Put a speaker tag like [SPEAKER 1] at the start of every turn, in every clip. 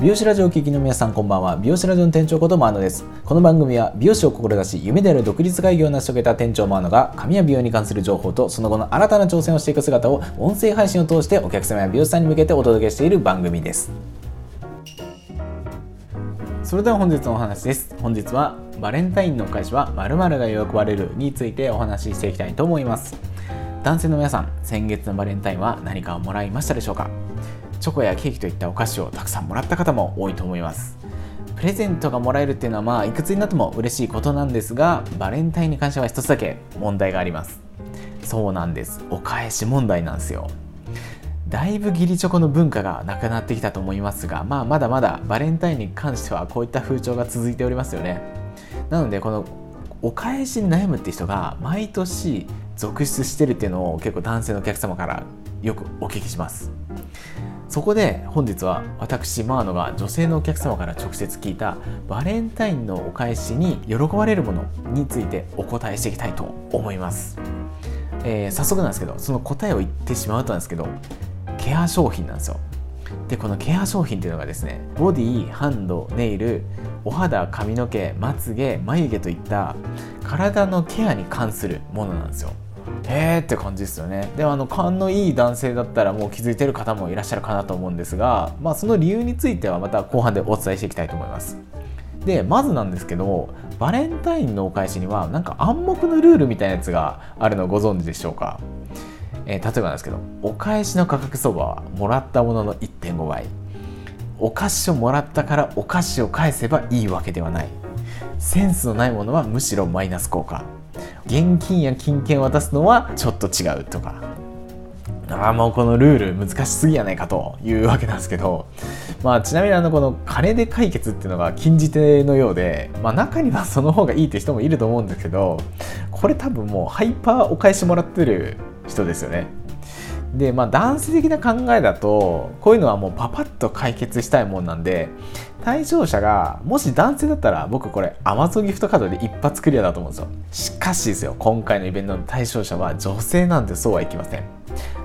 [SPEAKER 1] 美容師ラジオを聴きの皆さんこんばんは。美容師ラジオの店長ことマーノです。この番組は美容師を志し夢である独立会議を成し遂げた店長マーノが髪や美容に関する情報とその後の新たな挑戦をしていく姿を音声配信を通してお客様や美容師さんに向けてお届けしている番組です。それでは本日のお話です。本日はバレンタインのお返しは〇〇が喜ばれるについてお話ししていきたいと思います。男性の皆さん先月のバレンタインは何かをもらいましたでしょうか？チョコやケーキといったお菓子をたくさんもらった方も多いと思います。プレゼントがもらえるっていうのはまあいくつになっても嬉しいことなんですがバレンタインに関しては一つだけ問題があります。そうなんです。お返し問題なんですよ。だいぶ義理チョコの文化がなくなってきたと思いますが、まあ、まだまだバレンタインに関してはこういった風潮が続いておりますよね。なのでこのお返しに悩むって人が毎年続出してるっていうのを結構男性のお客様からよくお聞きします。そこで本日は私マーノが女性のお客様から直接聞いたバレンタインのお返しに喜ばれるものについてお答えしていきたいと思います、えー、早速なんですけどその答えを言ってしまうとなんですけどケア商品なんですよ。でこのケア商品っていうのがですねボディハンドネイルお肌髪の毛まつげ眉毛といった体のケアに関するものなんですよ。へーって感じですよね。でもあの勘のいい男性だったらもう気づいてる方もいらっしゃるかなと思うんですが、まあ、その理由についてはまた後半でお伝えしていきたいと思います。でまずなんですけどバレンタインのお返しにはなんか暗黙のルールみたいなやつがあるのご存知でしょうか、えー、例えばなんですけどお返しの価格相場はもらったものの1.5倍。お菓子をもらったからお菓子を返せばいいわけではない。センスのないものはむしろマイナス効果。現金や金券を渡すのはちょっと違うとかああもうこのルール難しすぎやないかというわけなんですけど、まあ、ちなみにあのこの金で解決っていうのが禁じ手のようで、まあ、中にはその方がいいって人もいると思うんですけどこれ多分もうハイパーお返しもらってる人ですよね。でまあ男性的な考えだとこういうのはもうパパッと解決したいもんなんで対象者がもし男性だったら僕これ Amazon ギフトカードで一発クリアだと思うんですよ。しかしですよ今回のイベントの対象者は女性なんてそうはいきません。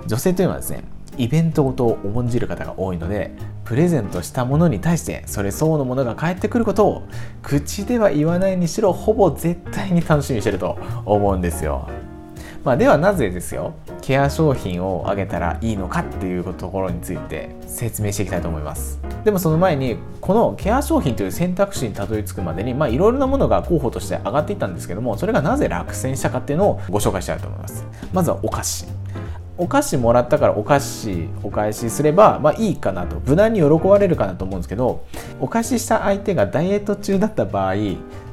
[SPEAKER 1] 女性というのはですねイベントごとを重んじる方が多いのでプレゼントしたものに対してそれ相応のものが返ってくることを口では言わないにしろほぼ絶対に楽しみにしてると思うんですよ。まあ、ではなぜですよケア商品をあげたらいいのかっていうところについて説明していきたいと思います。でもその前にこのケア商品という選択肢にたどり着くまでにいろいろなものが候補として上がっていったんですけどもそれがなぜ落選したかっていうのをご紹介したいと思います。まずはお菓子。お菓子もらったからお菓子お返しすればまあいいかなと。無難に喜ばれるかなと思うんですけどお貸しした相手がダイエット中だった場合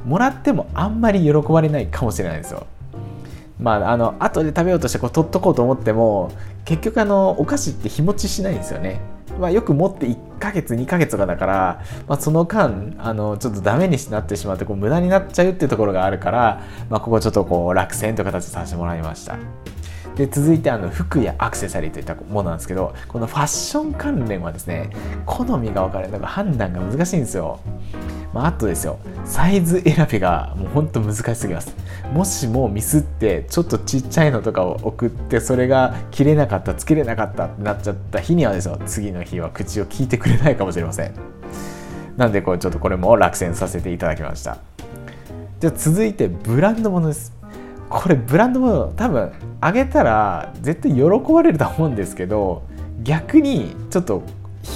[SPEAKER 1] もらってもあんまり喜ばれないかもしれないですよ。まあ、あの後で食べようとしてこう取っとこうと思っても結局あのお菓子って日持ちしないんですよね。まあ、よく持って1ヶ月2ヶ月とかだから、まあ、その間あのちょっとダメになってしまってこう無駄になっちゃうっていうところがあるから、まあ、ここちょっとこう落選という形でさせてもらいました。で続いてあの服やアクセサリーといったものなんですけどこのファッション関連はですね好みが分かれるなんか判断が難しいんですよ。まあ、あとですよ。サイズ選びがもうほんと難しすぎます。もしもミスってちょっとちっちゃいのとかを送ってそれが切れなかったつけれなかったってなっちゃった日にはですよ。次の日は口を聞いてくれないかもしれません。なんでこれちょっとこれも落選させていただきました。じゃあ続いてブランドものです。これブランドもの多分あげたら絶対喜ばれると思うんですけど逆にちょっと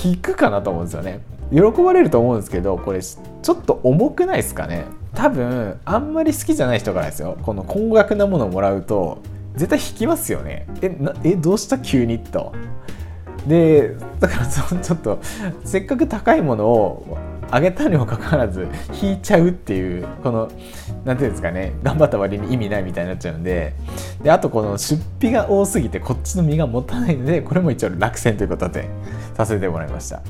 [SPEAKER 1] 引くかなと思うんですよね。喜ばれると思うんですけどこれちょっと重くないですかね？多分あんまり好きじゃない人からですよ。この高額なものをもらうと絶対引きますよね。えなえどうした？急にと。でだからそのちょっとせっかく高いものをあげたにもかかわらず引いちゃうっていうこの何ていうんですかね？頑張った割に意味ないみたいになっちゃうんで。であとこの出費が多すぎてこっちの身が持たないのでこれも一応落選ということでさせてもらいました。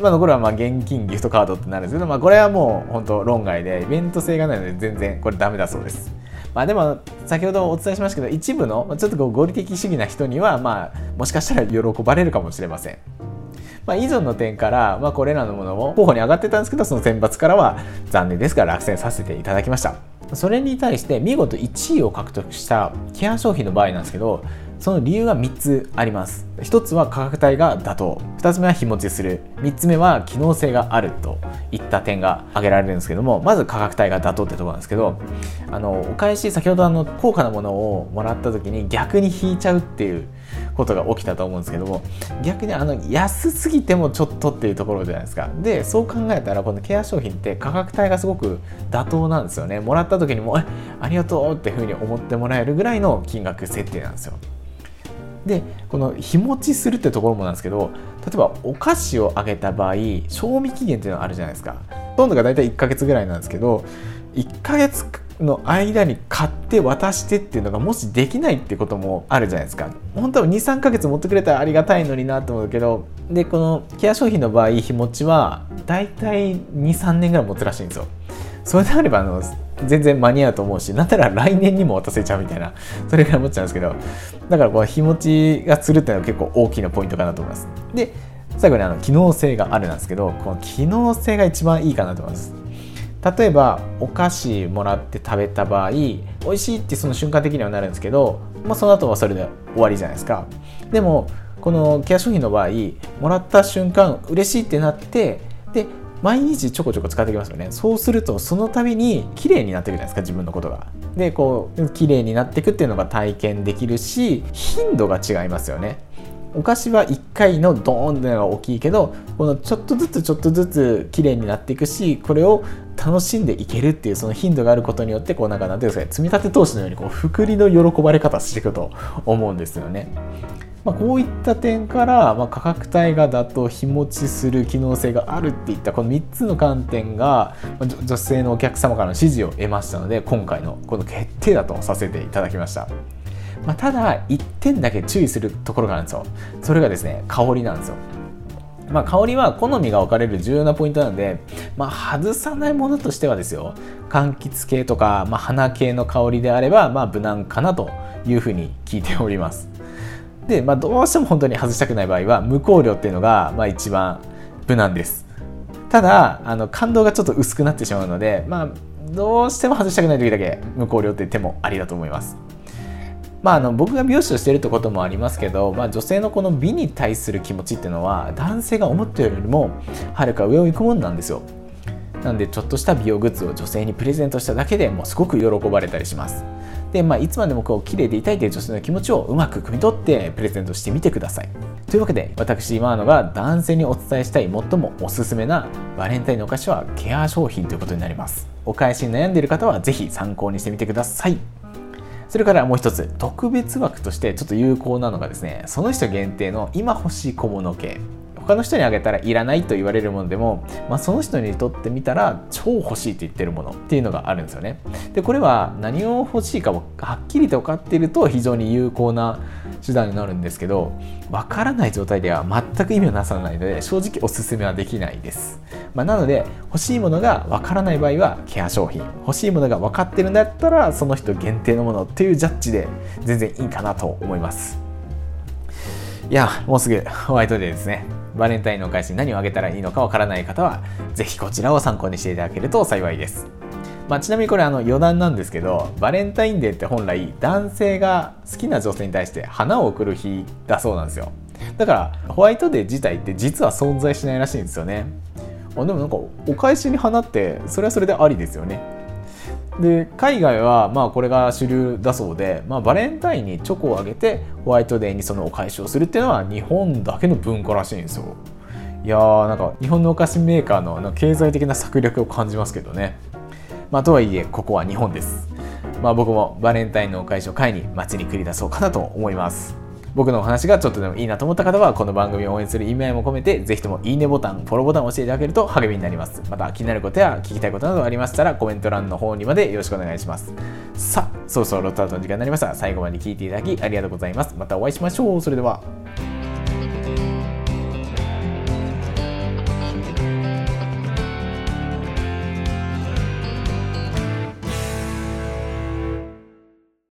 [SPEAKER 1] 今の頃はまあ現金ギフトカードってなるんですけど、まあ、これはもう本当論外でイベント性がないので全然これダメだそうです。まあ、でも先ほどお伝えしましたけど一部のちょっとこう合理的主義な人にはまあもしかしたら喜ばれるかもしれません。まあ、以上の点から、まあ、これらのものも候補に上がってたんですけどその選抜からは残念ですが落選させていただきました。それに対して見事1位を獲得したケア商品の場合なんですけどその理由が3つあります。1つは価格帯が妥当。2つ目は日持ちする。3つ目は機能性があるといった点が挙げられるんですけどもまず価格帯が妥当ってところなんですけどあのお返し先ほどあの高価なものをもらった時に逆に引いちゃうっていうことが起きたと思うんですけども逆にあの安すぎてもちょっとっていうところじゃないですか。でそう考えたらこのケア商品って価格帯がすごく妥当なんですよね。もらった時にもえありがとうっていうふうに思ってもらえるぐらいの金額設定なんですよ。でこの日持ちするってところもなんですけど例えばお菓子をあげた場合賞味期限っていうのがあるじゃないですか。ほとんどが大体1ヶ月ぐらいなんですけど1ヶ月の間に買って渡してっていうのがもしできないってこともあるじゃないですか。本当は23ヶ月持ってくれたらありがたいのになと思うけどでこのケア商品の場合日持ちは大体23年ぐらい持つらしいんですよ。それであればあの全然間に合うと思うしなんなら来年にも渡せちゃうみたいなそれぐらい思っちゃうんですけどだからこう日持ちがするっていうのは結構大きなポイントかなと思います。で最後にあの機能性があるなんですけどこの機能性が一番いいかなと思います。例えばお菓子もらって食べた場合美味しいってその瞬間的にはなるんですけど、まあ、その後はそれで終わりじゃないですか。でもこのケア商品の場合もらった瞬間嬉しいってなって毎日ちょこちょこ使ってきますよね。そうするとその度に綺麗になっていくじゃないですか自分のことが。でこう綺麗になっていくっていうのが体験できるし頻度が違いますよね。お菓子は1回のドーンってのが大きいけどこのちょっとずつちょっとずつ綺麗になっていくしこれを楽しんでいけるっていうその頻度があることによってこうなんか何ていうんですか積み立て投資のようにこう福利の喜ばれ方していくと思うんですよね。まあ、こういった点から、まあ、価格帯がだと日持ちする機能性があるっていったこの3つの観点が、ま、女性のお客様からの支持を得ましたので今回のこの決定だとさせていただきました。まあ、ただ1点だけ注意するところがあるんですよ。それがですね香りなんですよ。まあ、香りは好みが分かれる重要なポイントなので、まあ、外さないものとしてはですよ。柑橘系とか、まあ、花系の香りであれば、まあ、無難かなというふうに聞いております。で、まあ、どうしても本当に外したくない場合は無香料っていうのが、まあ、一番無難です。ただあの感動がちょっと薄くなってしまうので、まあ、どうしても外したくない時だけ無香料って手もありだと思います。まあ、あの僕が美容師をしているってこともありますけど、まあ、女性のこの美に対する気持ちっていうのは男性が思ってるよりもはるか上を行くもんなんですよ。なんでちょっとした美容グッズを女性にプレゼントしただけでもうすごく喜ばれたりします。で、まあ、いつまでもこう綺麗でいたいという女性の気持ちをうまく汲み取ってプレゼントしてみてください。というわけで私今のが男性にお伝えしたい最もおすすめなバレンタインのお菓子はケア商品ということになります。お返しに悩んでいる方は是非参考にしてみてください。それからもう一つ、特別枠としてちょっと有効なのがですね、その人限定の今欲しい小物系。他の人にあげたらいらないと言われるものでも、まあ、その人にとってみたら超欲しいって言ってるものっていうのがあるんですよね。でこれは何を欲しいかをはっきりと分かっていると非常に有効な手段になるんですけど分からない状態では全く意味をなさないので正直おすすめはできないです。まあ、なので欲しいものが分からない場合はケア商品欲しいものが分かってるんだったらその人限定のものっていうジャッジで全然いいかなと思います。いやもうすぐホワイトデーですね。バレンタインのお返しに何をあげたらいいのかわからない方は、ぜひこちらを参考にしていただけると幸いです。まあ、ちなみにこれあの余談なんですけど、バレンタインデーって本来男性が好きな女性に対して花を贈る日だそうなんですよ。だからホワイトデー自体って実は存在しないらしいんですよね。あでもなんかお返しに花ってそれはそれでありですよね。で海外はまあこれが主流だそうで、まあ、バレンタインにチョコをあげてホワイトデーにそのお返しをするっていうのは日本だけの文化らしいんですよ。いやーなんか日本のお菓子メーカーの経済的な策略を感じますけどね。まあとはいえここは日本です。まあ僕もバレンタインのお返しを買いに街に繰り出そうかなと思います。僕のお話がちょっとでもいいなと思った方は、この番組を応援する意味合いも込めて、ぜひともいいねボタン、フォローボタンを押していただけると励みになります。また気になることや聞きたいことなどありましたら、コメント欄の方にまでよろしくお願いします。さあ、そろそろロットアウトの時間になりました。最後まで聞いていただきありがとうございます。またお会いしましょう。それでは。